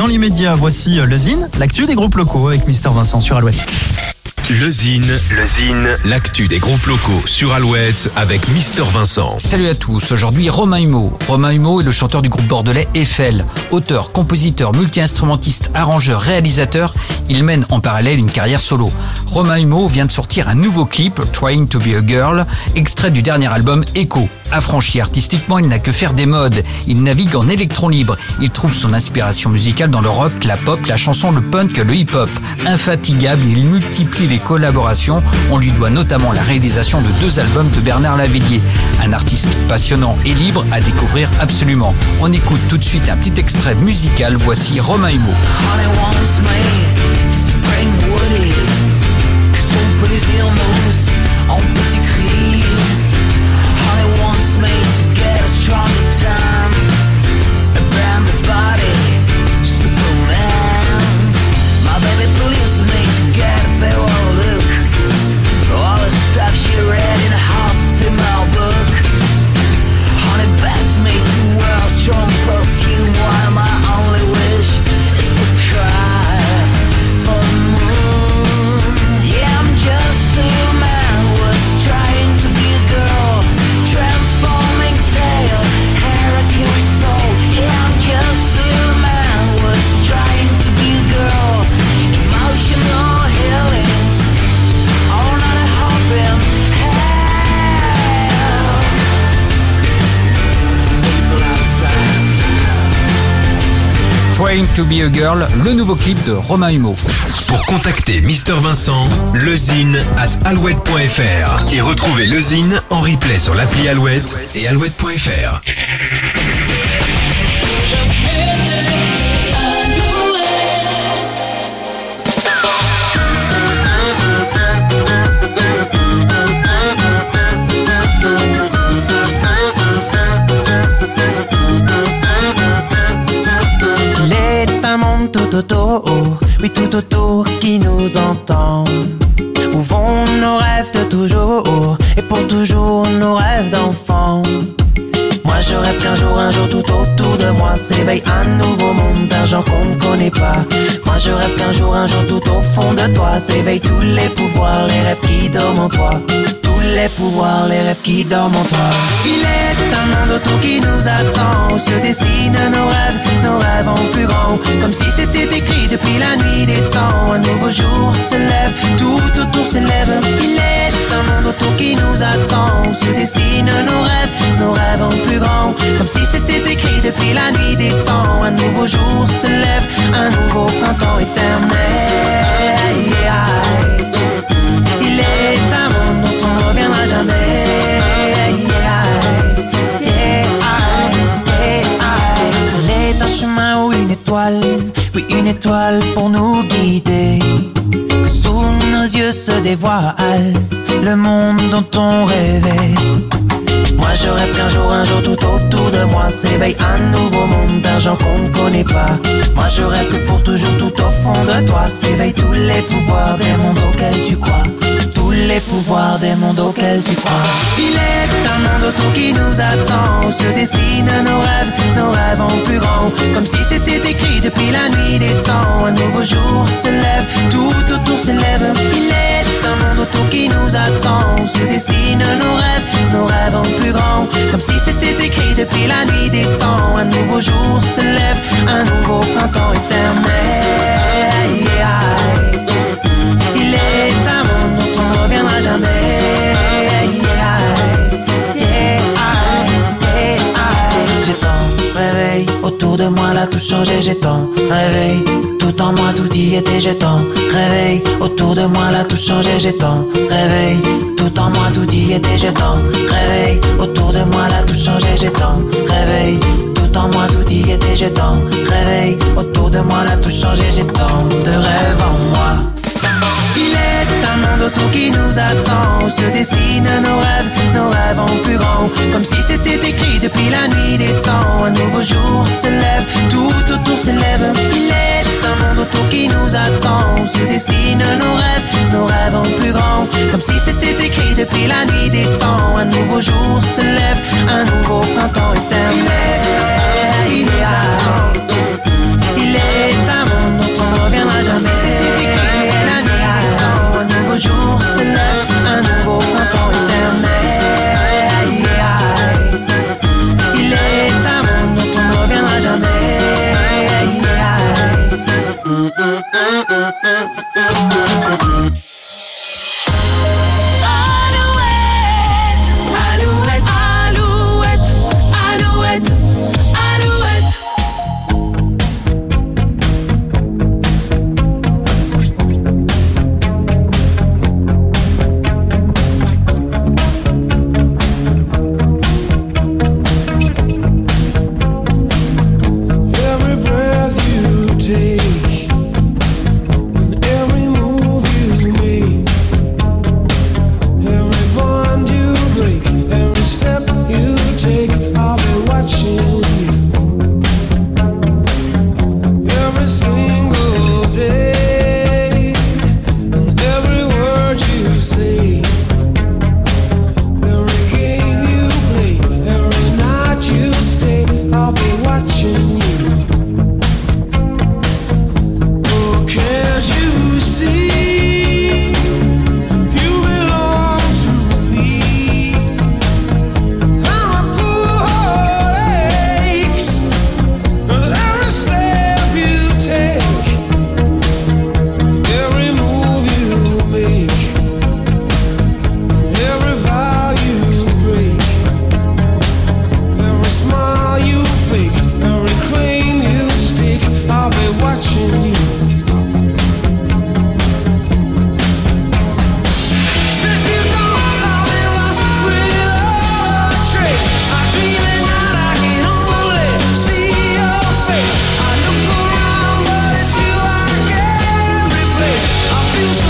Dans l'immédiat, voici le Zine, l'actu des groupes locaux avec Mister Vincent sur Alouette. Le Zine, le Zine, l'actu des groupes locaux sur Alouette avec Mister Vincent. Salut à tous, aujourd'hui Romain Humeau. Romain Humeau est le chanteur du groupe bordelais Eiffel. Auteur, compositeur, multi-instrumentiste, arrangeur, réalisateur, il mène en parallèle une carrière solo. Romain Humeau vient de sortir un nouveau clip, Trying to be a Girl, extrait du dernier album Echo. Affranchi artistiquement, il n'a que faire des modes. Il navigue en électron libre. Il trouve son inspiration musicale dans le rock, la pop, la chanson, le punk, le hip-hop. Infatigable, il multiplie les collaborations. On lui doit notamment la réalisation de deux albums de Bernard Lavillier. Un artiste passionnant et libre à découvrir absolument. On écoute tout de suite un petit extrait musical. Voici Romain Humeau. To be a Girl, le nouveau clip de Romain Humeau. Pour contacter Mister Vincent, lezine at alouette.fr et retrouver lezine en replay sur l'appli Alouette et alouette.fr. autour qui nous entend. Où vont nos rêves de toujours et pour toujours nos rêves d'enfant? Moi je rêve qu'un jour, un jour tout autour de moi s'éveille un nouveau monde d'un genre qu'on ne connaît pas. Moi je rêve qu'un jour, un jour tout au fond de toi s'éveillent tous les pouvoirs, les rêves qui dorment en toi les pouvoirs, les rêves qui dorment en toi. Il est un monde autour qui nous attend, se dessinent nos rêves, nos rêves en plus grand, comme si c'était écrit depuis la nuit des temps. Un nouveau jour se lève, tout autour s'élève. Il est un monde autour qui nous attend, se dessinent nos rêves, nos rêves en plus grand, comme si c'était écrit depuis la nuit des temps. Un nouveau jour se lève, un nouveau printemps éternel. Pour nous guider. Que sous nos yeux se dévoile le monde dont on rêvait. Moi je rêve qu'un jour, un jour tout autour de moi s'éveille un nouveau monde d'un genre qu'on ne connaît pas. Moi je rêve que pour toujours tout au fond de toi s'éveillent tous les pouvoirs des mondes auxquels tu crois les pouvoirs des mondes auxquels tu crois. Il est un monde autour qui nous attend, se dessinent nos rêves, nos rêves en plus grand, comme si c'était écrit depuis la nuit des temps. Un nouveau jour se lève, tout autour s'élève. Il est un monde autour qui nous attend, se dessinent nos rêves, nos rêves en plus grand, comme si c'était écrit depuis la nuit des temps. Un nouveau jour se lève, un nouveau printemps éternel. Tout changé, j'ai tant réveil. Tout en moi, tout y était, j'ai tant. Autour de moi, là tout changé, j'ai tant réveil. Tout en moi, tout y était, j'ai tant. Autour de moi, là tout changé, j'ai tant. Tout en moi, tout y était, j'ai tant. Autour de moi, là tout changé, j'ai de rêves en moi. Il est un monde autour qui nous attend, où se dessinent nos rêves, nos rêves en plus grand, comme si c'était écrit depuis la nuit des temps. Se dessinent nos rêves, nos rêves en plus grand, comme si c'était écrit depuis la nuit des temps. Un nouveau jour se lève, un nouveau printemps éternel. mm, mm, mm, You.